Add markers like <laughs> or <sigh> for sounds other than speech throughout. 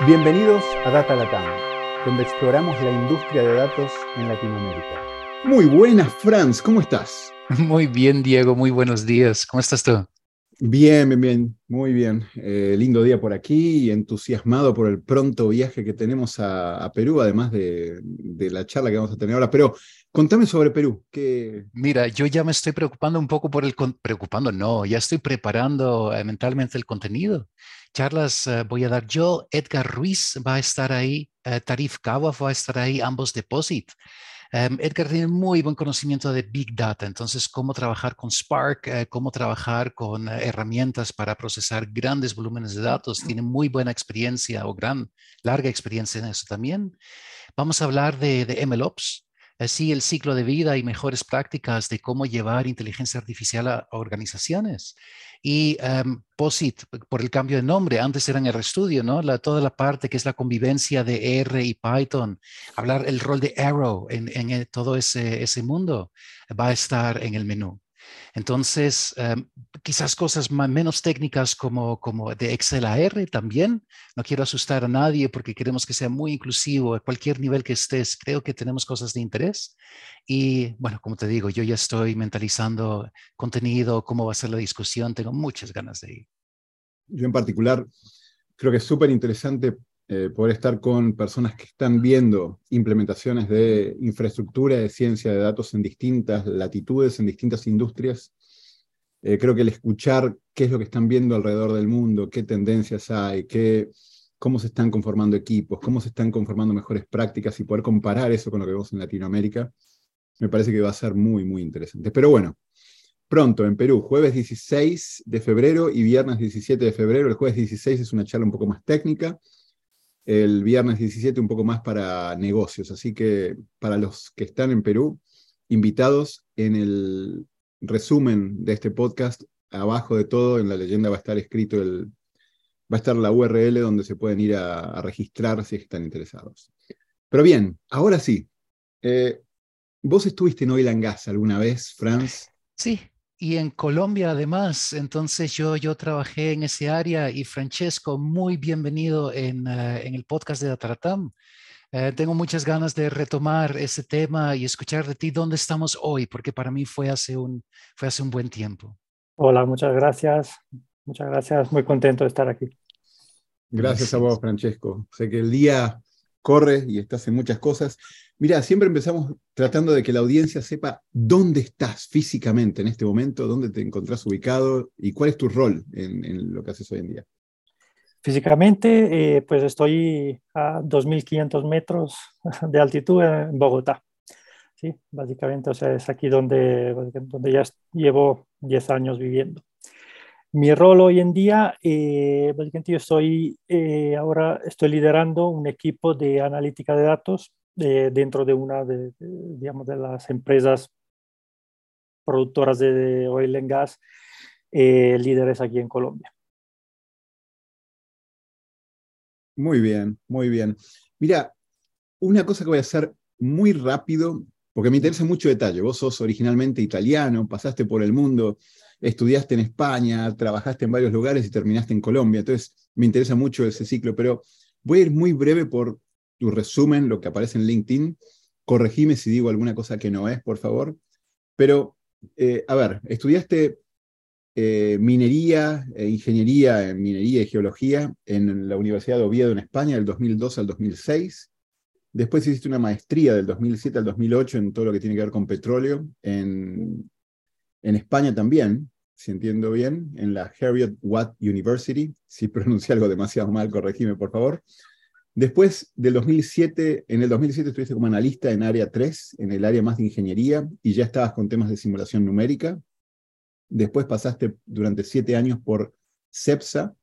Bienvenidos a Data Latam, donde exploramos la industria de datos en Latinoamérica. Muy buenas, Franz, ¿cómo estás? <laughs> Muy bien, Diego, muy buenos días. ¿Cómo estás tú? Bien, bien, bien, muy bien. Eh, lindo día por aquí y entusiasmado por el pronto viaje que tenemos a, Perú, además de, la charla que vamos a tener ahora. Pero contame sobre Perú. Mira, yo ya me estoy preocupando un poco por el... Preocupando, no, ya estoy preparando eh, mentalmente el contenido. Charlas eh, voy a dar yo, Edgar Ruiz va a estar ahí, Tarif Kawa va a estar ahí, ambos Deposit. Em, Edgar tiene muy buen conocimiento de Big Data, entonces cómo trabajar con Spark, eh, cómo trabajar con eh, herramientas para procesar grandes volúmenes de datos. Tiene muy buena experiencia o gran, larga experiencia en eso también. Vamos a hablar de, de MLOps, así el ciclo de vida y mejores prácticas de cómo llevar inteligencia artificial a organizaciones. Y um, POSIT, por el cambio de nombre, antes eran RStudio, ¿no? La, toda la parte que es la convivencia de R y Python, hablar el rol de Arrow en, en eh, todo ese, ese mundo va a estar en el menú. Entonces, em, quizás cosas menos técnicas como, como de Excel a R también. No quiero asustar a nadie porque queremos que sea muy inclusivo a cualquier nivel que estés. Creo que tenemos cosas de interés. Y bueno, como te digo, yo ya estoy mentalizando contenido, cómo va a ser la discusión. Tengo muchas ganas de ir. Yo en particular creo que es súper interesante eh, poder estar con personas que están viendo implementaciones de infraestructura de ciencia de datos en distintas latitudes, en distintas industrias. Eh, creo que el escuchar qué es lo que están viendo alrededor del mundo, qué tendencias hay, qué, cómo se están conformando equipos, cómo se están conformando mejores prácticas y poder comparar eso con lo que vemos en Latinoamérica, me parece que va a ser muy, muy interesante. Pero bueno, pronto en Perú, jueves 16 de febrero y viernes 17 de febrero. El jueves 16 es una charla un poco más técnica el viernes 17 un poco más para negocios. Así que para los que están en Perú, invitados en el resumen de este podcast, abajo de todo en la leyenda va a estar escrito el, va a estar la URL donde se pueden ir a, registrar si están interesados. Pero bien, ahora sí. Eh, ¿Vos estuviste en Oil and Gas alguna vez, Franz? Sí, y en Colombia además. Entonces yo, yo trabajé en ese área y Francesco, muy bienvenido en, eh, en el podcast de Ataratam. Eh, tengo muchas ganas de retomar ese tema y escuchar de ti dónde estamos hoy, porque para mí fue hace un, fue hace un buen tiempo. Hola, muchas gracias. Muchas gracias. Muy contento de estar aquí. Gracias, a vos, Francesco. Sé que el día corre y estás en muchas cosas. Mira, siempre empezamos tratando de que la audiencia sepa dónde estás físicamente en este momento, dónde te encontrás ubicado y cuál es tu rol en, lo que haces hoy en día. Físicamente, eh, pues estoy a 2.500 metros de altitud en Bogotá. Sí, básicamente, o sea, es aquí donde, donde ya llevo 10 años viviendo. Mi rol hoy en día, eh, básicamente yo estoy, eh, ahora estoy liderando un equipo de analítica de datos dentro de una de, digamos, de las empresas productoras de, oil and gas eh, líderes aquí en Colombia. Muy bien, muy bien. Mira, una cosa que voy a hacer muy rápido, porque me interesa mucho detalle. Vos sos originalmente italiano, pasaste por el mundo, estudiaste en España, trabajaste en varios lugares y terminaste en Colombia. Entonces, me interesa mucho ese ciclo, pero voy a ir muy breve por tu resumen, lo que aparece en LinkedIn. Corregime si digo alguna cosa que no es, por favor. Pero, eh, a ver, estudiaste eh, minería e ingeniería en minería y geología en la Universidad de Oviedo en España del 2002 al 2006. Después hiciste una maestría del 2007 al 2008 en todo lo que tiene que ver con petróleo en, en España también, si entiendo bien, en la Harriet Watt University. Si <laughs> pronuncio algo demasiado mal, corregime por favor. Después del 2007, en el 2007 estuviste como analista en área 3, en el área más de ingeniería, y ya estabas con temas de simulación numérica. Después pasaste durante siete años por CEPSA,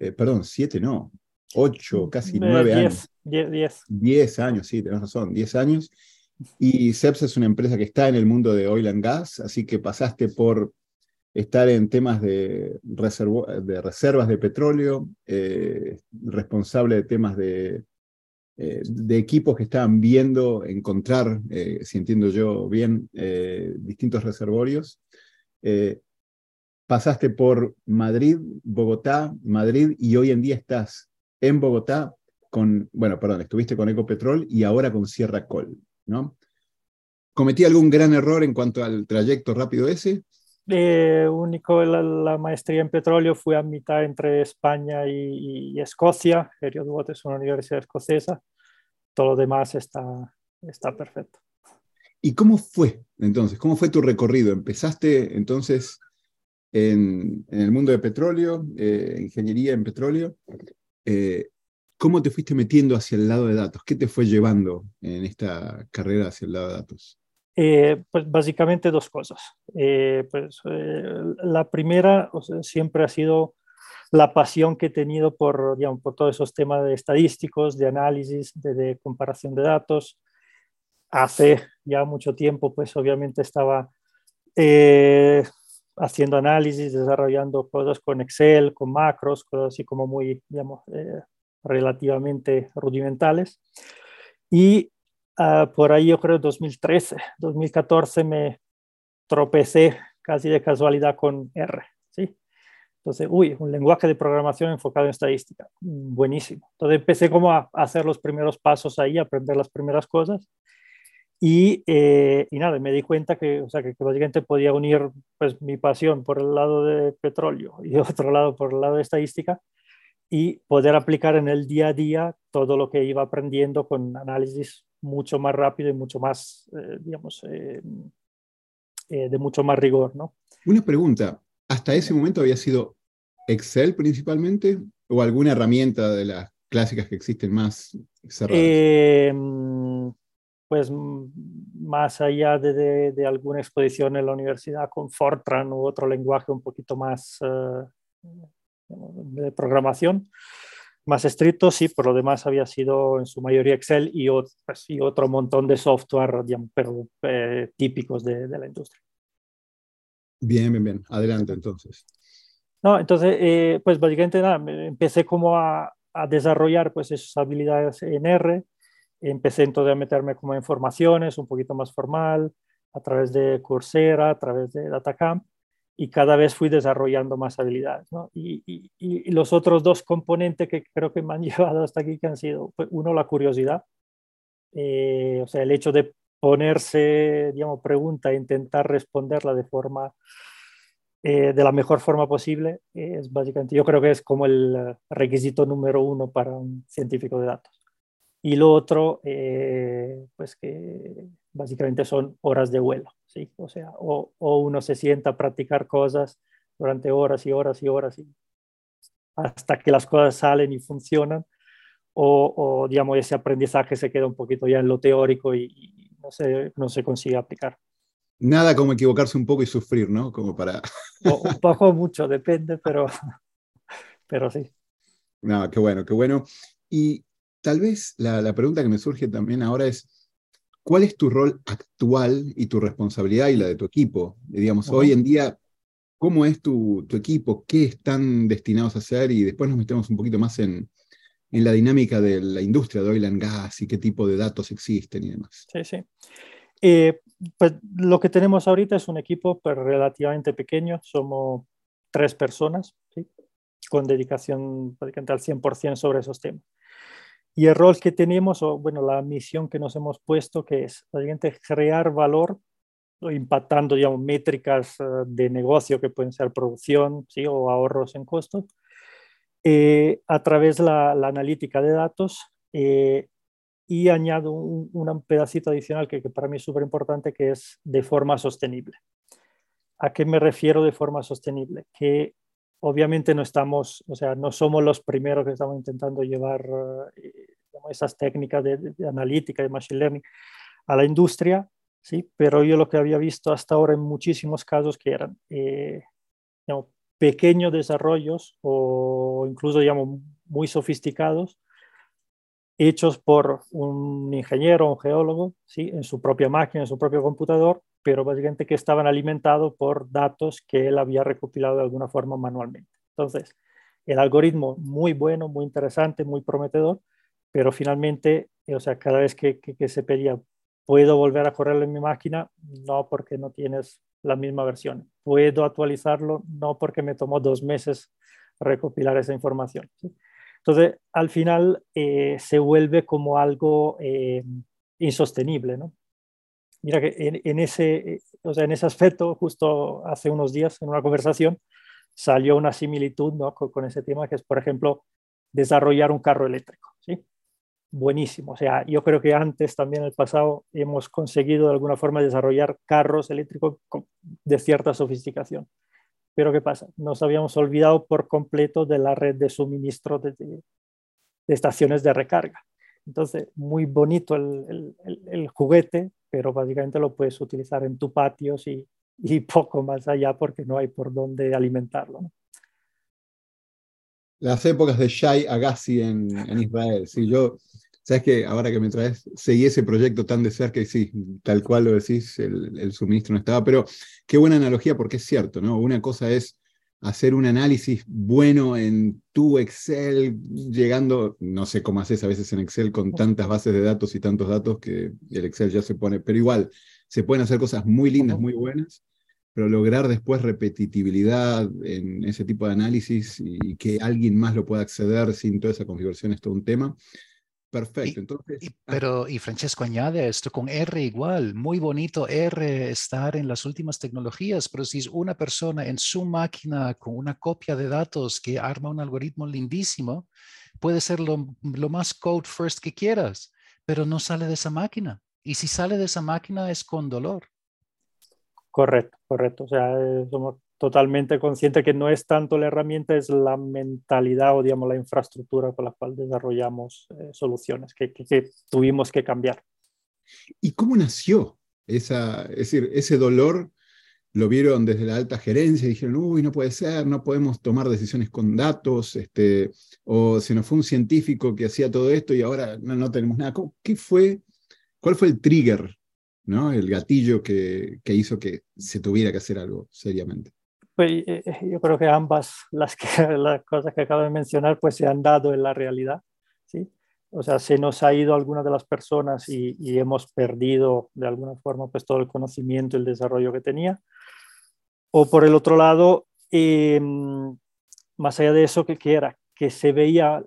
eh, perdón, siete no, ocho, casi nueve años. Diez, diez. años, sí, tenés razón, diez años. Y CEPSA es una empresa que está en el mundo de oil and gas, así que pasaste por estar en temas de, de reservas de petróleo, eh, responsable de temas de, eh, de, equipos que estaban viendo, encontrar, eh, si entiendo yo bien, distintos reservorios. pasaste por Madrid, Bogotá, Madrid y hoy en día estás en Bogotá con, bueno, perdón, estuviste con Ecopetrol y ahora con Sierra Col, ¿no? ¿Cometí algún gran error en cuanto al trayecto rápido ese? Eh, único, la, maestría en petróleo fue a mitad entre España y, Escocia. Heriot es una universidad escocesa. Todo lo demás está, está perfecto. ¿Y cómo fue entonces? ¿Cómo fue tu recorrido? ¿Empezaste entonces en, el mundo de petróleo, eh, ingeniería en petróleo? Eh, ¿Cómo te fuiste metiendo hacia el lado de datos? ¿Qué te fue llevando en esta carrera hacia el lado de datos? Eh, pues básicamente dos cosas. Eh, pues, eh, la primera siempre ha sido la pasión que he tenido por, digamos, por todos esos temas de estadísticos, de análisis, de, comparación de datos. Hace ya mucho tiempo, pues obviamente estaba haciendo análisis, desarrollando cosas con Excel, con macros, cosas así como muy, digamos, relativamente rudimentales. Y Ah, por ahí yo creo 2013, 2014 me tropecé casi de casualidad con R, ¿sí? Entonces, uy, un lenguaje de programación enfocado en estadística, buenísimo. Entonces empecé como a hacer los primeros pasos ahí, a aprender las primeras cosas. Y, eh, y nada, me di cuenta que, o sea, que, que, básicamente podía unir pues, mi pasión por el lado de petróleo y <laughs> otro lado por el lado de estadística y poder aplicar en el día a día todo lo que iba aprendiendo con análisis mucho más rápido y mucho más, eh, digamos, eh, eh, de mucho más rigor, ¿no? Una pregunta, ¿hasta ese momento había sido Excel principalmente o alguna herramienta de las clásicas que existen más cerradas? pues más allá de, de, alguna exposición en la universidad con Fortran u otro lenguaje un poquito más de programación, más estricto, sí, por lo demás había sido en su mayoría Excel y, pues, y otro montón de software, pero eh, típicos de, de, la industria. Bien, bien, bien. Adelante entonces. No, entonces, eh, pues básicamente nada, empecé como a, a, desarrollar pues esas habilidades en R, empecé entonces a meterme como en formaciones un poquito más formal, a través de Coursera, a través de DataCamp, y cada vez fui desarrollando más habilidades. ¿no? Y, y, y, los otros dos componentes que creo que me han <laughs> llevado hasta aquí, que han sido, pues, uno, la curiosidad, eh, o sea, el hecho de ponerse, digamos, pregunta e intentar responderla de forma, eh, de la mejor forma posible, es básicamente, yo creo que es como el requisito número uno para un científico de datos. Y lo otro, eh, pues que básicamente son horas de vuelo, ¿sí? O sea, o, uno se sienta a practicar cosas durante horas y horas y horas y hasta que las cosas salen y funcionan, o, digamos, ese aprendizaje se queda un poquito ya en lo teórico y, no, se, no se consigue aplicar. Nada como equivocarse un poco y sufrir, ¿no? Como para... un poco, mucho, depende, pero, pero sí. No, qué bueno, qué bueno. Y tal vez la, la pregunta que me surge también ahora es, ¿Cuál es tu rol actual y tu responsabilidad y la de tu equipo? Digamos, hoy en día, ¿cómo es tu, equipo? ¿Qué están destinados a hacer? Y después nos metemos un poquito más en, la dinámica de la industria de oil and gas y qué tipo de datos existen y demás. Sí, sí. Eh, pues lo que tenemos ahorita es un equipo pues, relativamente pequeño, somos tres personas, con dedicación prácticamente al 100% sobre esos temas. Y el rol que tenemos, o bueno, la misión que nos hemos puesto, que es básicamente crear valor, impactando, digamos, métricas eh, de negocio que pueden ser producción ¿sí? o ahorros en costos, eh, a través de la, analítica de datos. Eh, y añado un, pedacito adicional que, que para mí es súper importante, que es de forma sostenible. ¿A qué me refiero de forma sostenible? Que obviamente no estamos, o sea, no somos los primeros que estamos intentando llevar eh, esas técnicas de, analítica, de machine learning a la industria, ¿sí? pero yo lo que había visto hasta ahora en muchísimos casos que eran eh, pequeños desarrollos o incluso digamos, muy sofisticados, hechos por un ingeniero, un geólogo, ¿sí? en su propia máquina, en su propio computador, pero básicamente que estaban alimentados por datos que él había recopilado de alguna forma manualmente. Entonces, el algoritmo muy bueno, muy interesante, muy prometedor, pero finalmente, o sea, cada vez que, se pedía, ¿puedo volver a correrlo en mi máquina? No, porque no tienes la misma versión. ¿Puedo actualizarlo? No, porque me tomó dos meses recopilar esa información. Entonces, al final eh, se vuelve como algo eh, insostenible, ¿no? Mira que en, ese, o sea, en ese aspecto, justo hace unos días en una conversación, salió una similitud ¿no? con, ese tema, que es, por ejemplo, desarrollar un carro eléctrico. ¿sí? Buenísimo. O sea, yo creo que antes, también en el pasado, hemos conseguido de alguna forma desarrollar carros eléctricos de cierta sofisticación. Pero ¿qué pasa? Nos habíamos olvidado por completo de la red de suministro de, estaciones de recarga. Entonces, muy bonito el, juguete, pero básicamente lo puedes utilizar en tu patio y, y <laughs> poco más allá porque no hay por dónde alimentarlo. Las épocas de Shai Agassi en, en Israel. Sí, yo, sabes que ahora que me traes, seguí ese proyecto tan de cerca y sí, tal cual lo decís, el, el suministro no estaba, pero qué buena analogía porque es cierto, ¿no? Una cosa es hacer un análisis bueno en tu Excel, llegando, no sé cómo haces a veces en Excel con tantas bases de datos y tantos datos que el Excel ya se pone, pero igual se pueden hacer cosas muy lindas, muy buenas, pero lograr después repetitividad en ese tipo de análisis y que alguien más lo pueda acceder sin toda esa configuración es todo un tema. Perfecto. Entonces, y, pero, y Francesco añade esto con R igual, muy bonito R estar en las últimas tecnologías, pero si es una persona en su máquina con una copia de datos que arma un algoritmo lindísimo, puede ser lo, lo más code first que quieras, pero no sale de esa máquina. Y si sale de esa máquina es con dolor. Correcto, correcto. O sea, somos totalmente consciente que no es tanto la herramienta, es la mentalidad o digamos la infraestructura con la cual desarrollamos eh, soluciones que, que, tuvimos que cambiar. ¿Y cómo nació esa, es decir, ese dolor? Lo vieron desde la alta gerencia, dijeron, uy, no puede ser, no podemos tomar decisiones con datos, este, o se nos fue un científico que hacía todo esto y ahora no, no tenemos nada. ¿Qué fue, cuál fue el trigger, ¿no? el gatillo que, que hizo que se tuviera que hacer algo seriamente? Pues eh, yo creo que ambas las, que, <laughs> las cosas que acabo de mencionar pues se han dado en la realidad, ¿sí? O sea, se nos ha ido alguna de las personas y, y, hemos perdido de alguna forma pues todo el conocimiento el desarrollo que tenía. O por el otro lado, eh, más allá de eso, que, que era que se veía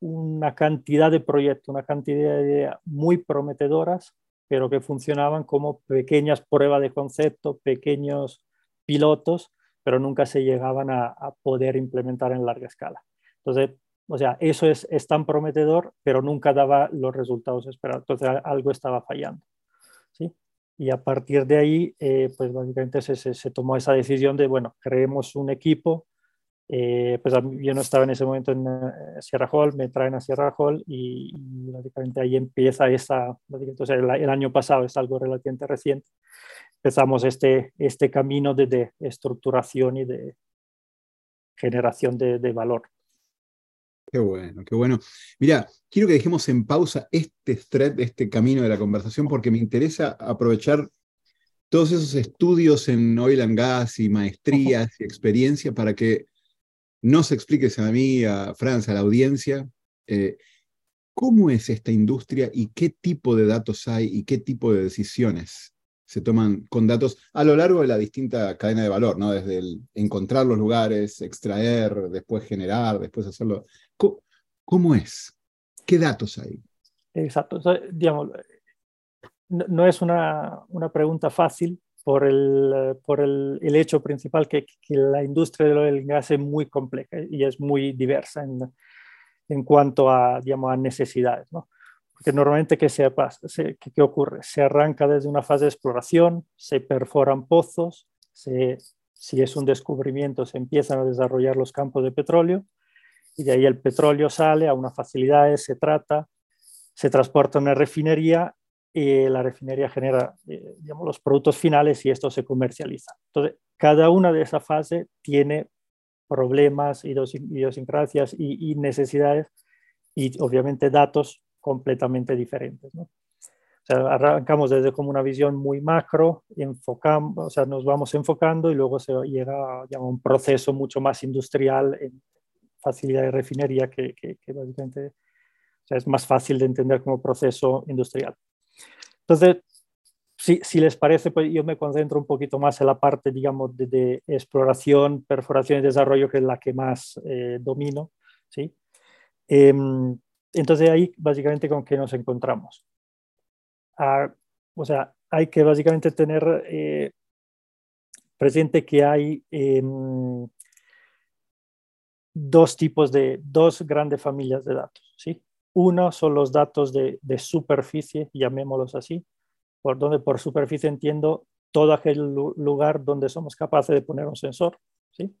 una cantidad de proyectos, una cantidad de ideas muy prometedoras, pero que funcionaban como pequeñas pruebas de concepto, pequeños pilotos, pero nunca se llegaban a, a, poder implementar en larga escala. Entonces, o sea, eso es, es, tan prometedor, pero nunca daba los resultados esperados. Entonces, algo estaba fallando. ¿sí? Y a partir de ahí, eh, pues básicamente se, se, se, tomó esa decisión de, bueno, creemos un equipo. Eh, pues yo no estaba en ese momento en uh, Sierra Hall, me traen a Sierra Hall y, y básicamente ahí empieza esa, entonces el, el año pasado es algo relativamente reciente, empezamos este, este camino de, de, estructuración y de generación de, valor. Qué bueno, qué bueno. Mira, quiero que dejemos en pausa este thread, este camino de la conversación, porque me interesa aprovechar todos esos estudios en oil and gas y maestrías y experiencia para que nos expliques a mí, a Francia, a la audiencia, eh, cómo es esta industria y qué tipo de datos hay y qué tipo de decisiones se toman con datos a lo largo de la distinta cadena de valor, ¿no? Desde el encontrar los lugares, extraer, después generar, después hacerlo. ¿Cómo, cómo es? ¿Qué datos hay? Exacto. No, es una, una pregunta fácil por el, por el, el hecho principal que, que, la industria del gas es muy compleja y es muy diversa en, en cuanto a, digamos, a necesidades, ¿no? Porque normalmente, ¿qué, se? ¿qué, ¿qué, ocurre? Se arranca desde una fase de exploración, se perforan pozos, se, si es un descubrimiento, se empiezan a desarrollar los campos de petróleo y de ahí el petróleo sale a unas facilidades, se trata, se transporta a una refinería y la refinería genera eh, digamos, los productos finales y esto se comercializa. Entonces, cada una de esas fases tiene problemas, idiosincrasias y, y necesidades y obviamente datos completamente diferentes. ¿no? O sea, arrancamos desde como una visión muy macro, enfocamos, o sea, nos vamos enfocando y luego se llega a un proceso mucho más industrial en facilidad de refinería que, que, que básicamente o sea, es más fácil de entender como proceso industrial. Entonces, si, si, les parece, pues yo me concentro un poquito más en la parte, digamos, de, de exploración, perforación y desarrollo, que es la que más eh, domino, ¿sí? Em, entonces ahí básicamente con qué nos encontramos. Ah, o sea, hay que básicamente tener eh, presente que hay em, dos tipos de, dos grandes familias de datos. ¿sí? Uno son los datos de, de superficie, llamémoslos así, por donde por superficie entiendo todo aquel lugar donde somos capaces de poner un sensor. ¿sí?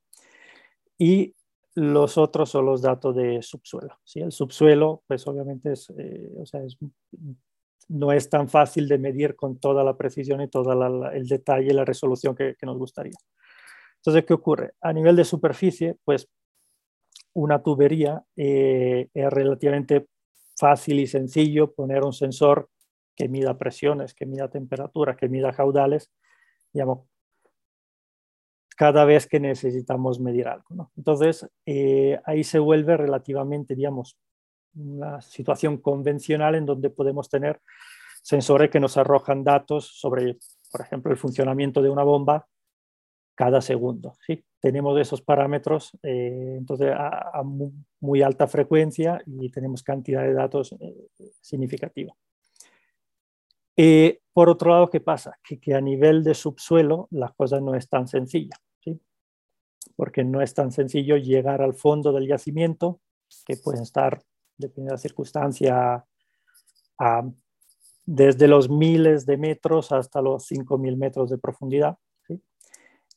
Y los otros son los datos de subsuelo. ¿sí? El subsuelo, pues obviamente es, eh, o sea, es, no es tan fácil de medir con toda la precisión y todo el detalle y la resolución que, nos gustaría. Entonces, ¿qué ocurre? A nivel de superficie, pues una tubería eh, es relativamente fácil y sencillo poner un sensor que mida presiones, que mida temperatura, que mida caudales, digamos, cada vez que necesitamos medir algo. Entonces, eh, ahí se vuelve relativamente, digamos, una situación convencional en donde podemos tener sensores que nos arrojan datos sobre, por ejemplo, el funcionamiento de una bomba cada segundo. ¿sí? Tenemos esos parámetros eh, entonces a, muy alta frecuencia y tenemos cantidad de datos eh, significativa. Por otro lado, ¿qué pasa? Que, que, a nivel de subsuelo la cosa no es tan sencilla porque no es tan sencillo llegar al fondo del yacimiento, que pueden estar, dependiendo de la circunstancia, desde los miles de metros hasta los 5.000 metros de profundidad.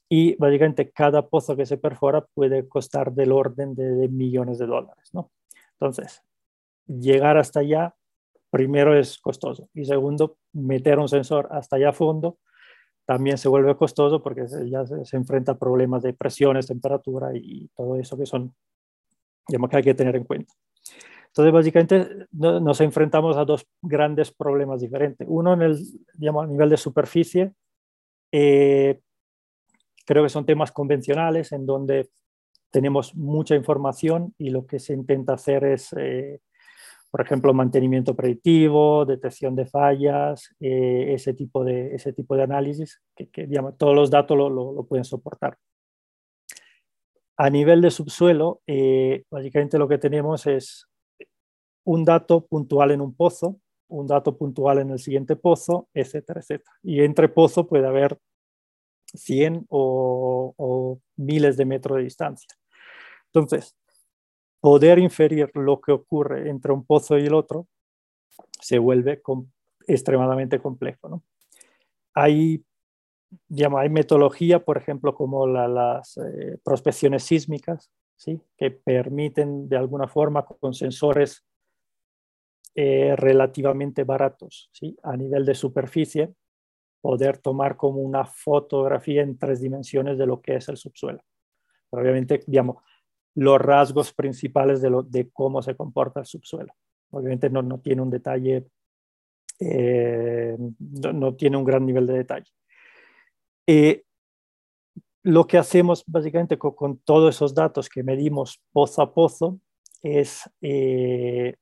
Y básicamente cada pozo que se perfora puede costar del orden de, millones de dólares. ¿no? Entonces, llegar hasta allá, primero es costoso y segundo, meter un sensor hasta allá a fondo también se vuelve costoso porque ya se, enfrenta a problemas de presiones, temperatura y todo eso que son, digamos, que hay que tener en cuenta. Entonces, básicamente nos enfrentamos a dos grandes problemas diferentes. Uno, en el, digamos, a nivel de superficie, eh, creo que son temas convencionales en donde tenemos mucha información y lo que se intenta hacer es eh, por ejemplo, mantenimiento predictivo, detección de fallas, eh, ese, tipo de, ese tipo de análisis, que, digamos, todos los datos lo, lo, pueden soportar. A nivel de subsuelo, eh, básicamente lo que tenemos es un dato puntual en un pozo, un dato puntual en el siguiente pozo, etcétera, etcétera. Y entre pozo puede haber 100 o, o miles de metros de distancia. Entonces, poder inferir lo que ocurre entre un pozo y el otro se vuelve extremadamente complejo. Hay, hay metodología, por ejemplo, como las eh, prospecciones sísmicas, ¿sí? que permiten de alguna forma con sensores eh, relativamente baratos ¿sí? a nivel de superficie poder tomar como una fotografía en tres dimensiones de lo que es el subsuelo. Pero obviamente, digamos, los rasgos principales de, lo, de cómo se comporta el subsuelo. Obviamente no, no tiene un detalle, eh, no, tiene un gran nivel de detalle. Eh, lo que hacemos básicamente con, todos esos datos que medimos pozo a pozo es eh,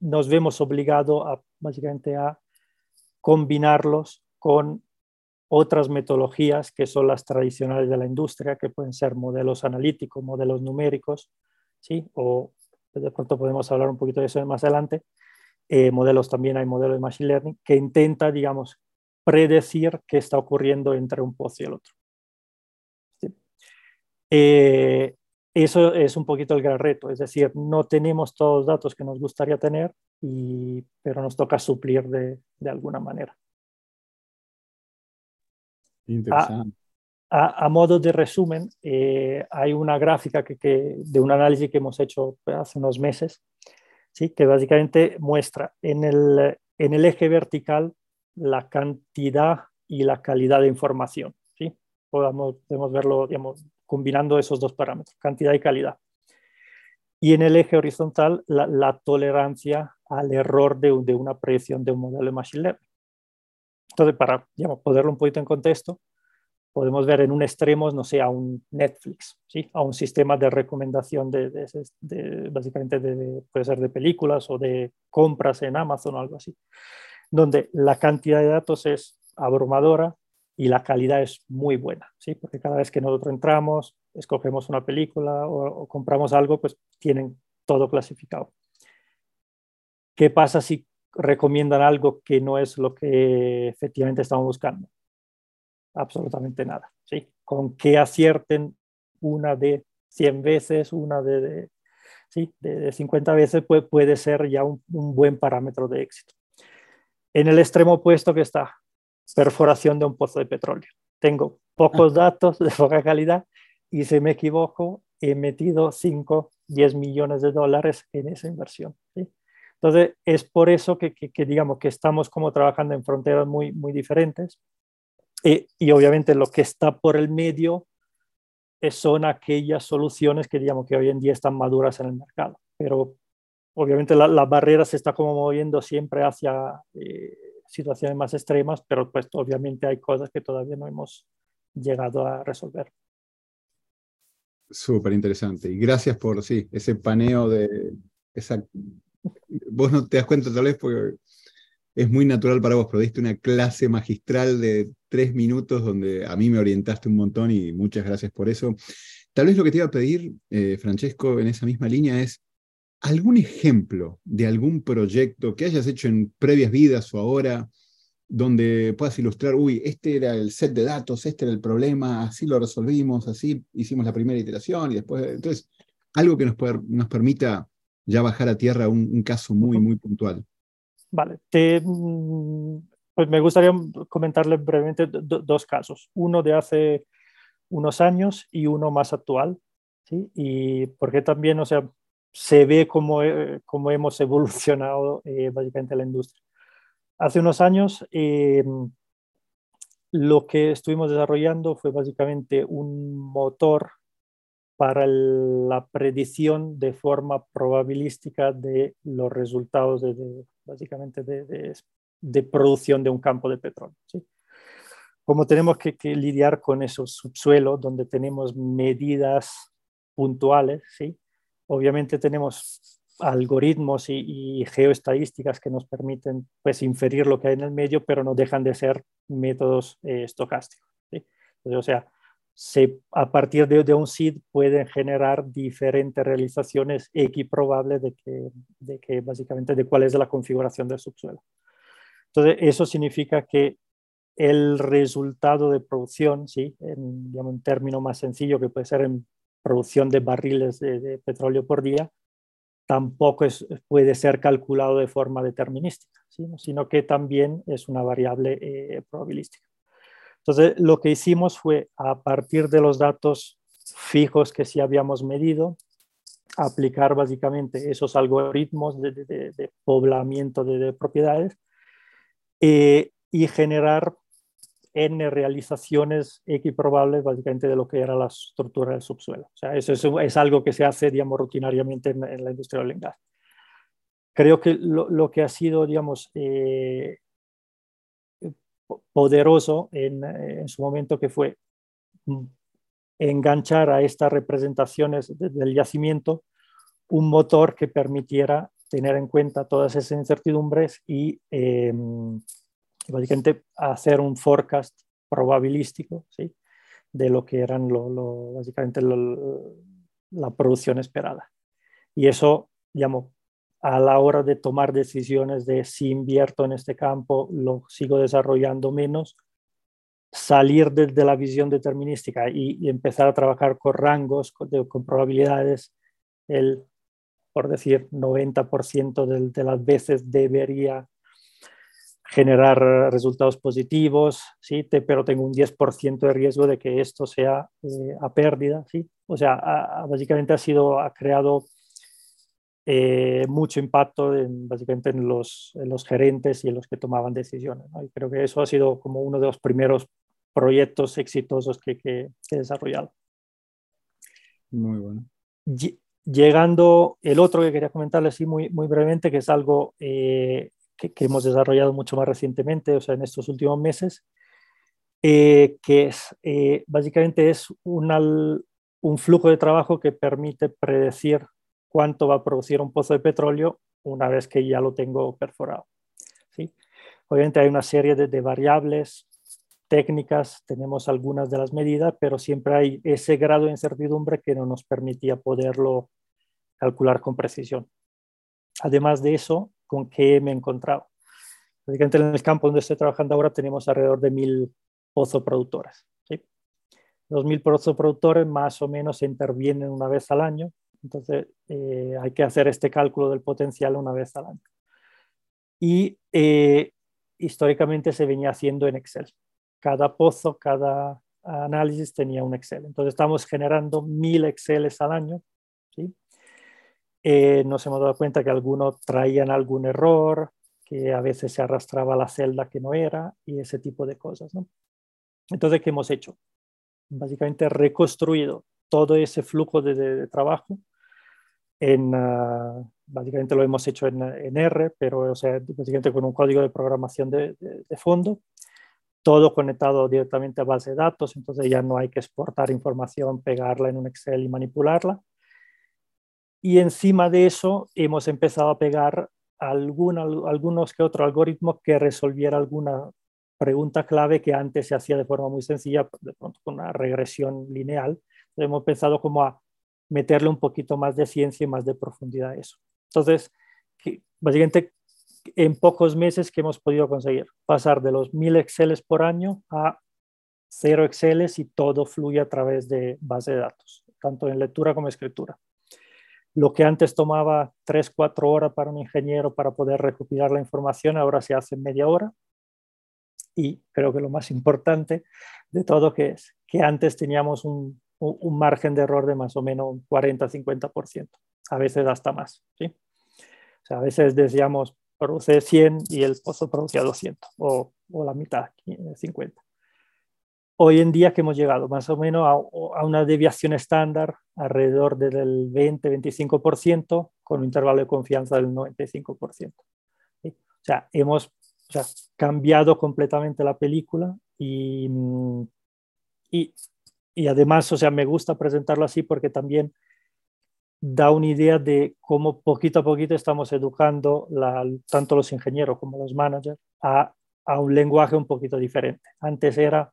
nos vemos obligados básicamente a combinarlos con otras metodologías que son las tradicionales de la industria, que pueden ser modelos analíticos, modelos numéricos, ¿sí? o de pronto podemos hablar un poquito de eso más adelante. Eh, modelos también hay modelos de Machine Learning que intenta, digamos, predecir qué está ocurriendo entre un pozo y el otro. Eh, eso es un poquito el gran reto, es decir, no tenemos todos los datos que nos gustaría tener, y, pero nos toca suplir de, de alguna manera. A, modo de resumen, eh, hay una gráfica que, de un análisis que hemos hecho hace unos meses, ¿sí? que básicamente muestra en el, en el eje vertical la cantidad y la calidad de información. ¿sí? Podemos, verlo digamos, combinando esos dos parámetros, cantidad y calidad. Y en el eje horizontal, la, tolerancia al error de, de, una predicción de un modelo de Machine Learning. Entonces, para digamos, ponerlo un poquito en contexto, podemos ver en un extremo, no sé, a un Netflix, ¿sí? a un sistema de recomendación de, de, básicamente de, puede ser de películas o de compras en Amazon o algo así, donde la cantidad de datos es abrumadora y la calidad es muy buena, ¿sí? porque cada vez que nosotros entramos, escogemos una película o, o compramos algo, pues tienen todo clasificado. ¿Qué pasa si recomiendan algo que no es lo que efectivamente estamos buscando? Absolutamente nada. ¿sí? Con que acierten una de 100 veces, una de, ¿sí? de 50 veces, puede, puede ser ya un, un buen parámetro de éxito. En el extremo opuesto que está perforación de un pozo de petróleo. Tengo pocos datos de poca calidad y si me equivoco, he metido 5, 10 millones de dólares en esa inversión. ¿sí? Entonces, es por eso que, digamos que estamos como trabajando en fronteras muy, muy diferentes. Eh, y obviamente lo que está por el medio son aquellas soluciones que digamos que hoy en día están maduras en el mercado. Pero obviamente la, la barrera se está como moviendo siempre hacia eh, situaciones más extremas, pero pues obviamente hay cosas que todavía no hemos llegado a resolver. Súper interesante. Y gracias por sí, ese paneo de esa vos no te das cuenta tal vez porque es muy natural para vos, pero diste una clase magistral de tres minutos donde a mí me orientaste un montón y muchas gracias por eso. Tal vez lo que te iba a pedir, eh, Francesco, en esa misma línea es algún ejemplo de algún proyecto que hayas hecho en previas vidas o ahora, donde puedas ilustrar, uy, este era el set de datos, este era el problema, así lo resolvimos, así hicimos la primera iteración y después, entonces, algo que nos, nos permita ya bajar a tierra un, caso muy, muy puntual. Vale, mm, pues me gustaría comentarle brevemente dos casos, uno de hace unos años y uno más actual, ¿sí? Y porque también, o sea, se ve cómo, eh, cómo hemos evolucionado eh, básicamente la industria. Hace unos años, eh, lo que estuvimos desarrollando fue básicamente un motor para la predicción de forma probabilística de los resultados de, básicamente de, de, producción de un campo de petróleo. ¿sí? Como tenemos que, lidiar con esos subsuelos donde tenemos medidas puntuales, ¿sí? obviamente tenemos algoritmos y, geoestadísticas que nos permiten pues, inferir lo que hay en el medio, pero no dejan de ser métodos eh, estocásticos. ¿sí? o sea, a partir de, un SID pueden generar diferentes realizaciones equiprobables de que, de que básicamente de cuál es la configuración del subsuelo. Entonces, eso significa que el resultado de producción, ¿sí? en digamos, un término más sencillo que puede ser en producción de barriles de, petróleo por día, tampoco es, puede ser calculado de forma determinística, sino que también es una variable eh, probabilística. Entonces, lo que hicimos fue, a partir de los datos fijos que sí habíamos medido, aplicar básicamente esos algoritmos de, poblamiento de, propiedades eh, y generar n realizaciones equiprobables básicamente de lo que era la estructura del subsuelo. O sea, eso es, algo que se hace, digamos, rutinariamente en, la industria del gas. Creo que lo, que ha sido, digamos, eh, poderoso en, su momento que fue enganchar a estas representaciones del yacimiento un motor que permitiera tener en cuenta todas esas incertidumbres y em, básicamente hacer un forecast probabilístico ¿sí? de lo que eran lo, básicamente la producción esperada. Y eso, digamos, a la hora de tomar decisiones de si invierto en este campo, lo sigo desarrollando menos, salir de, la visión determinística y, empezar a trabajar con rangos, con, probabilidades, el, por decir, 90% de, las veces debería generar resultados positivos, ¿sí? pero tengo un 10% de riesgo de que esto sea eh, a pérdida. ¿sí? O sea, básicamente ha sido, ha creado eh, mucho impacto en, básicamente en los, los, gerentes y en los que tomaban decisiones. Y creo que eso ha sido como uno de los primeros proyectos exitosos que, que, he desarrollado. Muy bueno. Llegando el otro que quería comentarles sí, muy, muy brevemente, que es algo eh, que, que, hemos desarrollado mucho más recientemente, o sea, en estos últimos meses, eh, que es básicamente es un flujo de trabajo que permite predecir cuánto va a producir un pozo de petróleo una vez que ya lo tengo perforado. ¿sí? Obviamente hay una serie de, variables técnicas, tenemos algunas de las medidas, pero siempre hay ese grado de incertidumbre que no nos permitía poderlo calcular con precisión. Además de eso, ¿con qué me he encontrado? en el campo donde estoy trabajando ahora tenemos alrededor de mil pozoproductores. ¿sí? Los mil pozoproductores más o menos intervienen una vez al año, entonces eh, hay que hacer este cálculo del potencial una vez al año. Y eh, históricamente se venía haciendo en Excel. Cada pozo, cada análisis tenía un Excel. Entonces estamos generando mil Exceles al año. ¿sí? Eh, nos hemos dado cuenta que algunos traían algún error, que a veces se arrastraba la celda que no era y ese tipo de cosas. Entonces, ¿qué hemos hecho? Básicamente reconstruido todo ese flujo de, trabajo en, ah, básicamente lo hemos hecho en, en, R, pero o sea, básicamente con un código de programación de, de, fondo, todo conectado directamente a base de datos, entonces ya no hay que exportar información, pegarla en un Excel y manipularla. Y encima de eso hemos empezado a pegar algún, algunos que otro algoritmo que resolviera alguna pregunta clave que antes se hacía de forma muy sencilla, de pronto con una regresión lineal. hemos pensado como a meterle un poquito más de ciencia y más de profundidad a eso. Entonces, básicamente en pocos meses que hemos podido conseguir pasar de los mil Exceles por año a cero Exceles y todo fluye a través de base de datos, tanto en lectura como escritura. Lo que antes tomaba 3, 4 horas para un ingeniero para poder recopilar la información, ahora se hace media hora. Y creo que lo más importante de todo que es que antes teníamos un, un margen de error de más o menos un 40-50%, a veces hasta más. ¿sí? O sea, a veces decíamos, produce 100 y el pozo producía 200 o, o la mitad, 50 hoy en día que hemos llegado más o menos a, una deviación estándar alrededor del 20-25% con un intervalo de confianza del 95%. O sea, hemos cambiado completamente la película y, y, y, además, o sea, me gusta presentarlo así porque también da una idea de cómo poquito a poquito estamos educando tanto los ingenieros como los managers a, a un lenguaje un poquito diferente. Antes era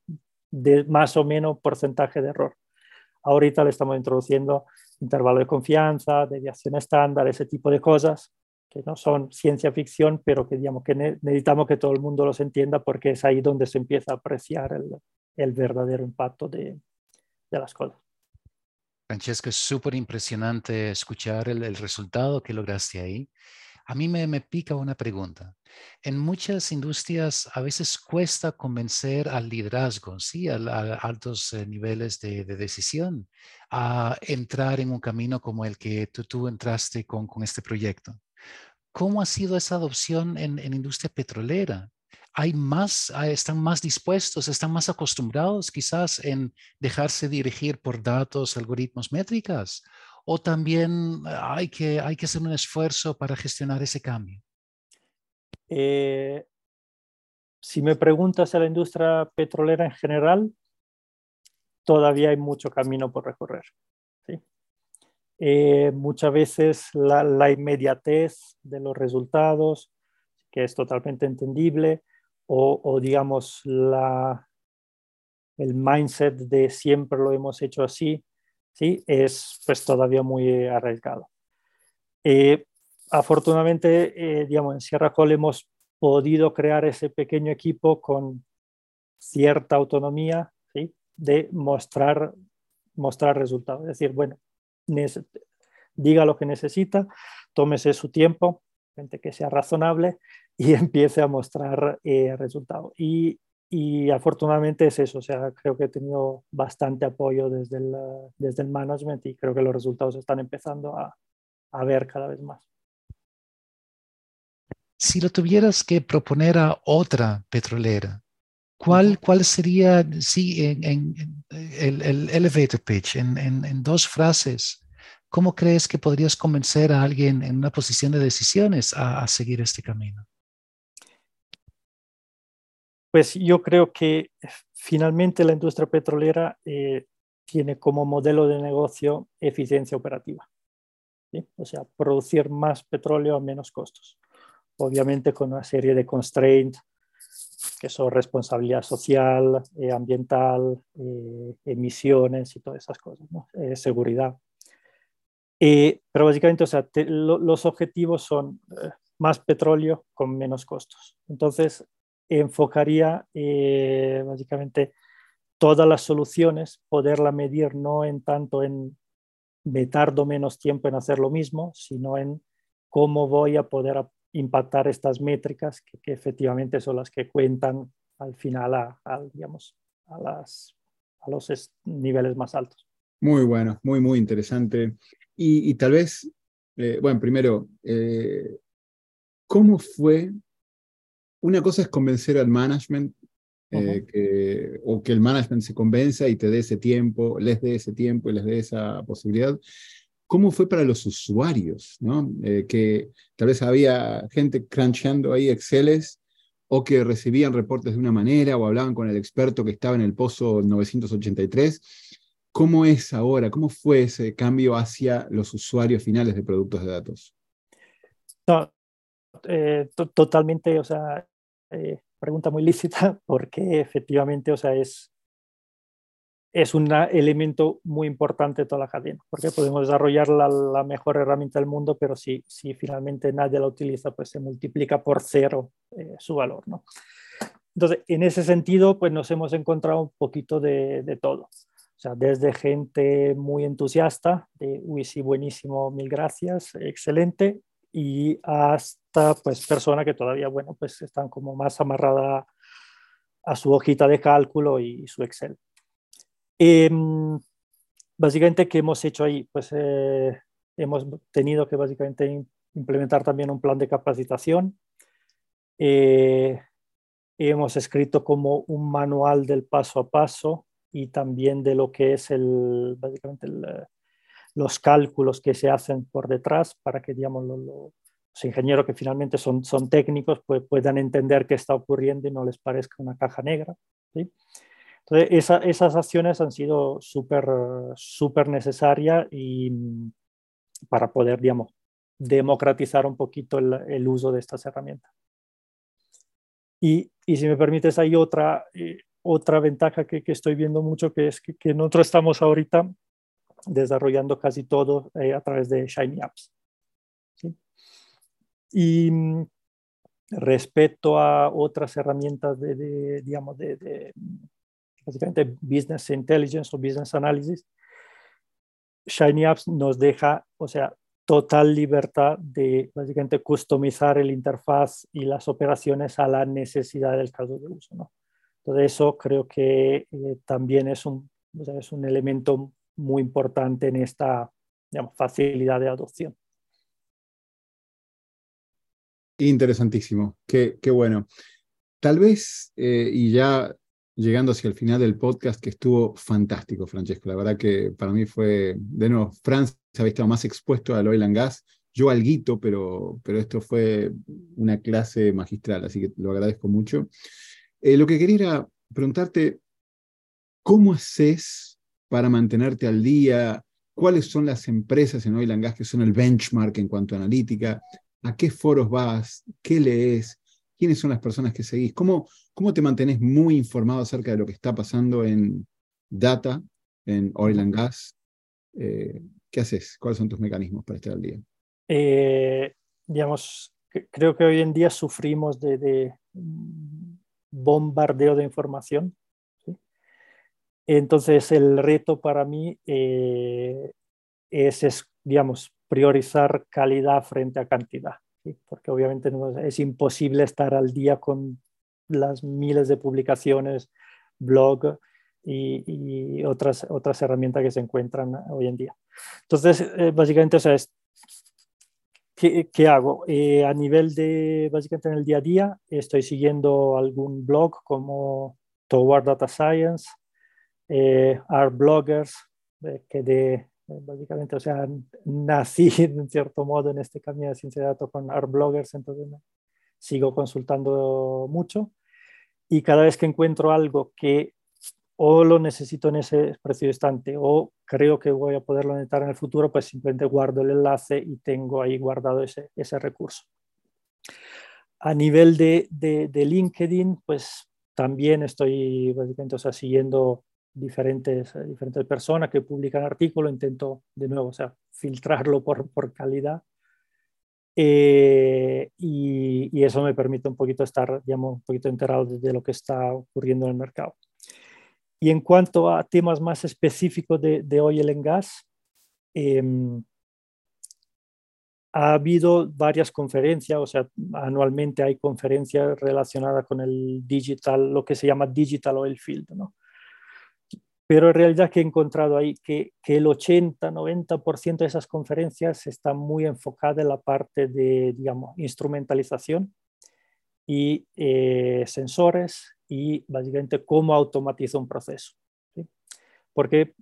de más o menos porcentaje de error. Ahorita le estamos introduciendo intervalo de confianza, deviación estándar, ese tipo de cosas que no son ciencia ficción, pero que, digamos, que necesitamos que todo el mundo los entienda porque es ahí donde se empieza a apreciar el, el verdadero impacto de, de las cosas. Francesco, es súper impresionante escuchar el, el, resultado que lograste ahí. A mí me, me, pica una pregunta. En muchas industrias a veces cuesta convencer al liderazgo, ¿sí? a, altos eh, niveles de, de, decisión, a entrar en un camino como el que tú, tú entraste con, con, este proyecto. ¿Cómo ha sido esa adopción en, en industria petrolera? Hay más, están más dispuestos, están más acostumbrados quizás en dejarse dirigir por datos, algoritmos, métricas, o también hay que, hay que hacer un esfuerzo para gestionar ese cambio? Eh, si me preguntas a la industria petrolera en general, todavía hay mucho camino por recorrer. ¿sí? Eh, muchas veces la, la, inmediatez de los resultados, que es totalmente entendible, o, digamos la, el mindset de siempre lo hemos hecho así, ¿sí? es pues todavía muy arriesgado. Eh, afortunadamente, eh, digamos, en Sierra Col hemos podido crear ese pequeño equipo con cierta autonomía ¿sí? de mostrar, mostrar resultados. Es decir, bueno, diga lo que necesita, tómese su tiempo, gente que sea razonable y <laughs> empiece a mostrar eh, resultados. Y y afortunadamente es eso, o sea, creo que he tenido bastante apoyo desde el, desde el management y creo que los resultados están empezando a, a ver cada vez más. Si lo tuvieras que proponer a otra petrolera, ¿cuál, cuál sería, sí, en, en, el, el, elevator pitch, en, en, dos frases, cómo crees que podrías convencer a alguien en una posición de decisiones a, a seguir este camino? Pues yo creo que finalmente la industria petrolera eh, tiene como modelo de negocio eficiencia operativa. ¿sí? O sea, producir más petróleo a menos costos. Obviamente con una serie de constraints que son responsabilidad social, eh, ambiental, eh, emisiones y todas esas cosas, seguridad. Pero básicamente, o los objetivos son más petróleo con menos costos. Entonces, enfocaría eh, básicamente todas las soluciones, poderla medir no en tanto en me tardo menos tiempo en hacer lo mismo, sino en cómo voy a poder impactar estas métricas que, efectivamente son las que cuentan al final a, digamos, a, las, a los niveles más altos. Muy bueno, muy, muy interesante. Y, tal vez, eh, bueno, primero, eh, ¿cómo fue? Una cosa es convencer al management eh, o que el management se convenza y te dé ese tiempo, les dé ese tiempo y les dé esa posibilidad. ¿Cómo fue para los usuarios? ¿no? que tal vez había gente crunchando ahí Exceles o que recibían reportes de una manera o hablaban con el experto que estaba en el pozo 983 ¿Cómo es ahora? ¿Cómo fue ese cambio hacia los usuarios finales de productos de datos? Eh, totalmente, o sea, eh, pregunta muy lícita, <laughs> porque efectivamente, o sea, es, es un elemento muy importante de toda la cadena, porque podemos desarrollar la, mejor herramienta del mundo, pero si, si finalmente nadie la utiliza, pues se multiplica por cero eh, su valor, ¿no? Entonces, en ese sentido, pues nos hemos encontrado un poquito de, de todo. O sea, desde gente muy entusiasta, de, uy, sí, buenísimo, mil gracias, excelente, y hasta pues personas que todavía, bueno, pues están como más amarradas a su hojita de cálculo y su Excel. Em, básicamente, ¿qué hemos hecho ahí? Pues eh, hemos tenido que básicamente implementar también un plan de capacitación. Eh, hemos escrito como un manual del paso a paso y también de lo que es el, básicamente eh, los cálculos que se hacen por detrás para que digamos, los ingenieros que finalmente son, son técnicos pues, puedan entender qué está ocurriendo y no les parezca una caja negra. ¿sí? Entonces, esas acciones han sido súper súper necesarias y mm, para poder, digamos, democratizar un poquito el, el uso de estas herramientas. Y, y, si me permites, hay otra, eh, otra ventaja que, estoy viendo mucho, que es que, nosotros estamos ahorita desarrollando casi todo eh, a través de Shiny Apps. Y mm, respecto a otras herramientas de, digamos, de, básicamente Business Intelligence o Business Analysis, Shiny Apps nos deja, o sea, total libertad de básicamente customizar el interfaz y las operaciones a la necesidad del caso de uso. ¿no? Entonces eso creo que eh, también es un, es un elemento muy importante en esta facilidad de adopción. Interesantísimo, qué, qué bueno. Tal vez, eh, y ya llegando hacia el final del podcast, que estuvo fantástico, Francesco. La verdad que para mí fue, de nuevo, Francia había estado más expuesto al oil and gas, yo alguito, pero, pero esto fue una clase magistral, así que lo agradezco mucho. Eh, lo que quería preguntarte, ¿cómo haces para mantenerte al día? ¿Cuáles son las empresas en Oil and Gas que son el benchmark en cuanto a analítica? ¿A qué foros vas? ¿Qué lees? ¿Quiénes son las personas que seguís? ¿Cómo, cómo te mantenés muy informado acerca de lo que está pasando en data, en Oil and Gas? Eh, ¿Qué haces? ¿Cuáles son tus mecanismos para estar al día? Eh, digamos, creo que hoy en día sufrimos de bombardeo de información. Entonces, el reto para mí eh, es, digamos, priorizar calidad frente a cantidad, porque obviamente es imposible estar al día con las miles de publicaciones, blog y, otras, otras herramientas que se encuentran hoy en día. Entonces, eh, básicamente, o sea, es ¿Qué, hago? Eh, a nivel de, básicamente en el día a día, estoy siguiendo algún blog como Toward Data Science, eh, Art Bloggers, eh, que de, básicamente, o sea, nací <laughs> en cierto modo en este camino de ciencia de datos con Art Bloggers, entonces sigo consultando mucho. Y cada vez que encuentro algo que o lo necesito en ese preciso instante o creo que voy a poderlo necesitar en el futuro, pues simplemente guardo el enlace y tengo ahí guardado ese, ese recurso. A nivel de, de, LinkedIn, pues también estoy básicamente o sea, siguiendo diferentes, diferentes personas que publican artículos, intento de nuevo, o sea, filtrarlo por, por calidad. Eh, y, y, eso me permite un poquito estar, digamos, un poquito enterado de, lo que está ocurriendo en el mercado. Y en cuanto a temas más específicos de, de oil and gas, eh, ha habido varias conferencias, o sea, anualmente hay conferencias relacionadas con el digital, lo que se llama digital oil field, ¿no? Pero en realidad que he encontrado ahí que, que el 80-90% de esas conferencias están muy enfocadas en la parte de, digamos, instrumentalización y eh, sensores y básicamente cómo automatiza un proceso. ¿sí? Porque,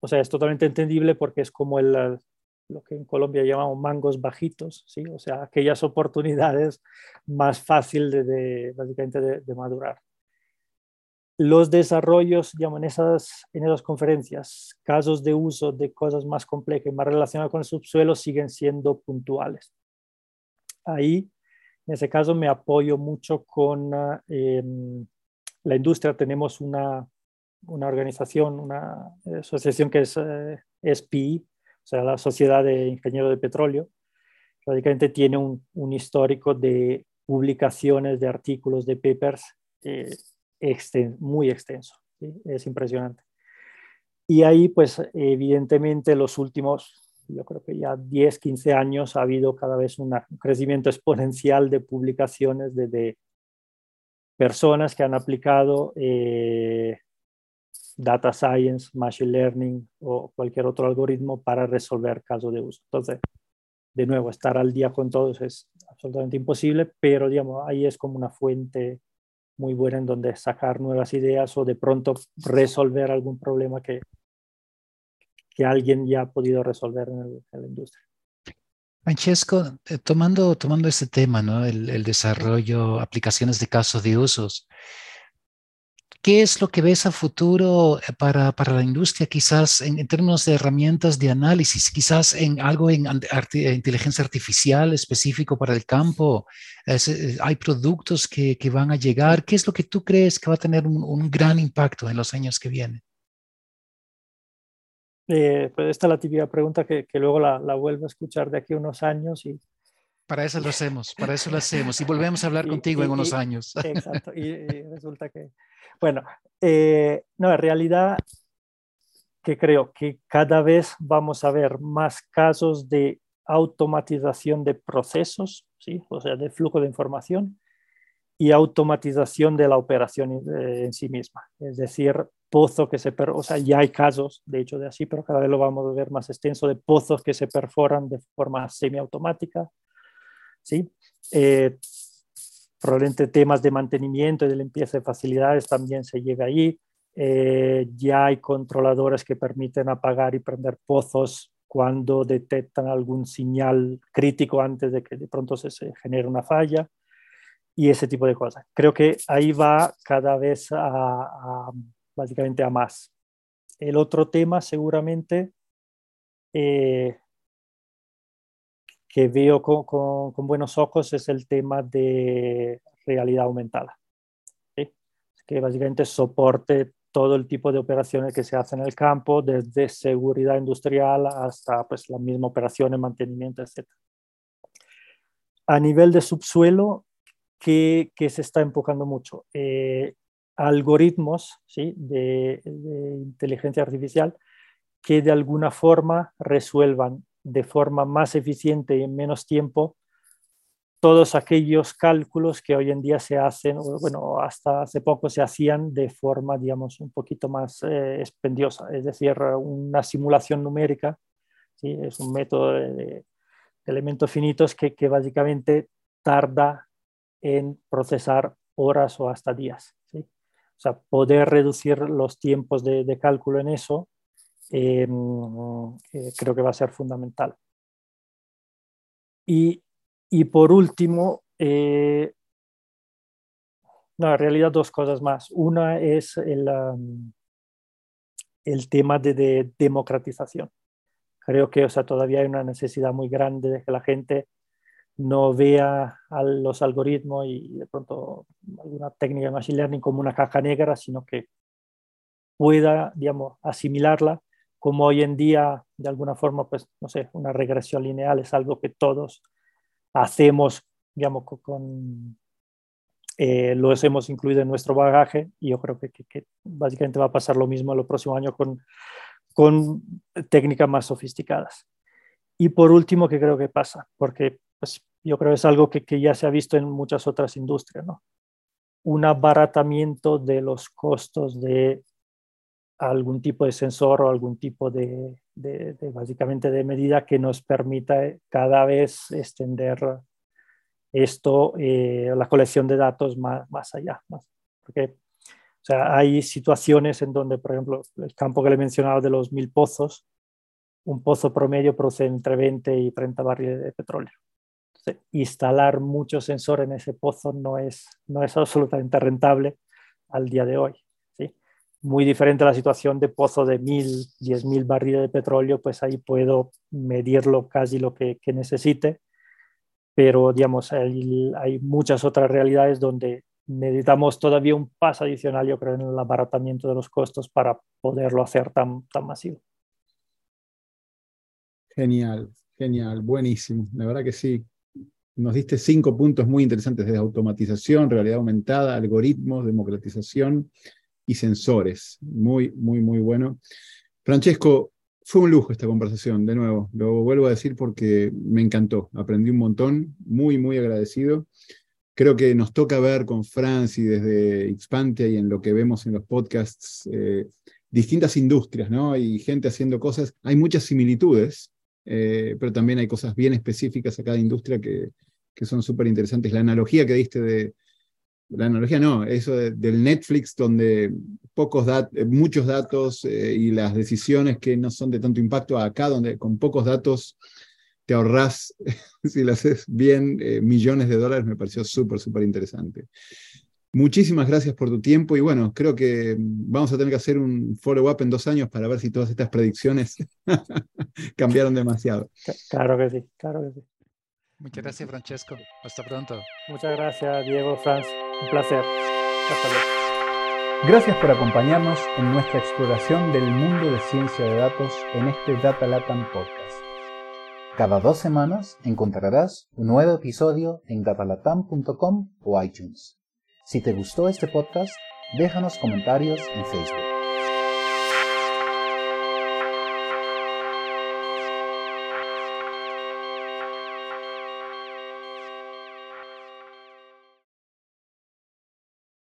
o sea, es totalmente entendible porque es como el, lo que en Colombia llamamos mangos bajitos, ¿sí? o sea, aquellas oportunidades más fáciles de, básicamente de, madurar. Los desarrollos, en esas, en esas conferencias, casos de uso de cosas más complejas y más relacionadas con el subsuelo siguen siendo puntuales. Ahí, en ese caso, me apoyo mucho con eh, la industria. Tenemos una, una organización, una asociación que es eh, SPI, o sea, la Sociedad de Ingenieros de Petróleo, prácticamente tiene un, un histórico de publicaciones de artículos, de papers eh, muy extenso. Es impresionante. Y ahí, pues, evidentemente, los últimos, yo creo que ya 10, 15 años ha habido cada vez un crecimiento exponencial de publicaciones de, de personas que han aplicado eh, data science, machine learning o cualquier otro algoritmo para resolver casos de uso. Entonces, de nuevo, estar al día con todos es absolutamente imposible, pero digamos, ahí es como una fuente muy buena en donde sacar nuevas ideas o de pronto resolver algún problema que, que alguien ya ha podido resolver en, la industria. Francesco, eh, tomando, tomando este tema, ¿no? el, el desarrollo, aplicaciones de casos de usos, ¿Qué es lo que ves a futuro eh, para, para la industria, quizás en, términos de herramientas de análisis, quizás en algo en inteligencia artificial específico para el campo? Eh, ¿Hay productos que, que, van a llegar? ¿Qué es lo que tú crees que va a tener un, un gran impacto en los años que vienen? Eh, pues esta es la típica pregunta que, que luego la, la, vuelvo a escuchar de aquí a unos años y para eso lo hacemos, para eso lo <laughs> hacemos y volvemos a hablar contigo en unos años. <laughs> Exacto, y, resulta que, bueno, eh, no, en realidad que creo que cada vez vamos a ver más casos de automatización de procesos, ¿sí? o sea, de flujo de información y automatización de la operación en sí misma. Es decir, pozo que se, o sea, ya hay casos, de hecho, de así, pero cada vez lo vamos a ver más extenso, de pozos que se perforan de forma semiautomática, ¿sí? Eh, probablemente temas de mantenimiento y de limpieza de facilidades también se llega ahí. Eh, ya hay controladores que permiten apagar y prender pozos cuando detectan algún señal crítico antes de que de pronto se, genere una falla y ese tipo de cosas. Creo que ahí va cada vez a, básicamente a más. El otro tema seguramente eh, que veo con, con, con, buenos ojos es el tema de realidad aumentada, ¿sí? que básicamente soporte todo el tipo de operaciones que se hacen en el campo, desde seguridad industrial hasta pues, la misma operación de mantenimiento, etc. A nivel de subsuelo, ¿qué, qué se está enfocando mucho? Eh, algoritmos ¿sí? de, de inteligencia artificial que de alguna forma resuelvan de forma más eficiente y en menos tiempo todos aquellos cálculos que hoy en día se hacen, bueno, hasta hace poco se hacían de forma, digamos, un poquito más eh, es decir, una simulación numérica, ¿sí? es un método de, elementos finitos que, que, básicamente tarda en procesar horas o hasta días. ¿sí? O sea, poder reducir los tiempos de cálculo en eso eh, creo que va a ser fundamental. Y, y por último, eh, no, en realidad dos cosas más. Una es el, um, el tema de, de, democratización. Creo que o sea, todavía hay una necesidad muy grande de que la gente no vea a los algoritmos y de pronto alguna técnica de machine learning como una caja negra, sino que pueda, digamos, asimilarla, como hoy en día, de alguna forma, pues, no sé, una regresión lineal es algo que todos hacemos, digamos, con, eh, lo hemos incluido en nuestro bagaje y yo creo que, básicamente va a pasar lo mismo el próximo año con, con técnicas más sofisticadas. Y por último, ¿qué creo que pasa? Porque pues, yo creo que es algo que, que ya se ha visto en muchas otras industrias, ¿no? Un abaratamiento de los costos de algún tipo de sensor o algún tipo de, de, básicamente de medida que nos permita cada vez extender esto, eh, la colección de datos más, más allá. Más, porque o sea, hay situaciones en donde, por ejemplo, el campo que le he mencionado de los mil pozos, un pozo promedio produce entre 20 y 30 barriles de petróleo. instalar muchos sensores en ese pozo no es, no es absolutamente rentable al día de hoy. Muy diferente a la situación de pozo de mil, diez mil barriles de petróleo, pues ahí puedo medirlo casi lo que, que necesite, pero digamos, hay, muchas otras realidades donde necesitamos todavía un paso adicional, yo creo, en el abaratamiento de los costos para poderlo hacer tan, tan masivo. Genial, genial, buenísimo. La verdad que sí. Nos diste cinco puntos muy interesantes de automatización, realidad aumentada, algoritmos, democratización y sensores. Muy, muy, muy bueno. Francesco, fue un lujo esta conversación, de nuevo. Lo vuelvo a decir porque me encantó. Aprendí un montón, muy, muy agradecido. Creo que nos toca ver con Franci desde Xpantia y en lo que vemos en los podcasts eh, distintas industrias, ¿no? Y gente haciendo cosas. Hay muchas similitudes, eh, pero también hay cosas bien específicas a cada industria que, que son súper interesantes. La analogía que diste de, la analogía no, eso del Netflix donde pocos eh, muchos datos eh, y las decisiones que no son de tanto impacto, acá donde con pocos datos te ahorras, <laughs> si lo haces bien, millones de dólares, me pareció súper, súper interesante. Muchísimas gracias por tu tiempo y bueno, creo que vamos a tener que hacer un follow-up en dos años para ver si todas estas predicciones <laughs> cambiaron demasiado. Claro que sí, claro que sí. Muchas gracias, Francesco. Hasta pronto. Muchas gracias, Diego, Franz. Un placer. Hasta luego. Gracias por acompañarnos en nuestra exploración del mundo de ciencia de datos en este Data Latam Podcast. Cada dos semanas encontrarás un nuevo episodio en datalatam.com o iTunes. Si te gustó este podcast, déjanos comentarios en Facebook.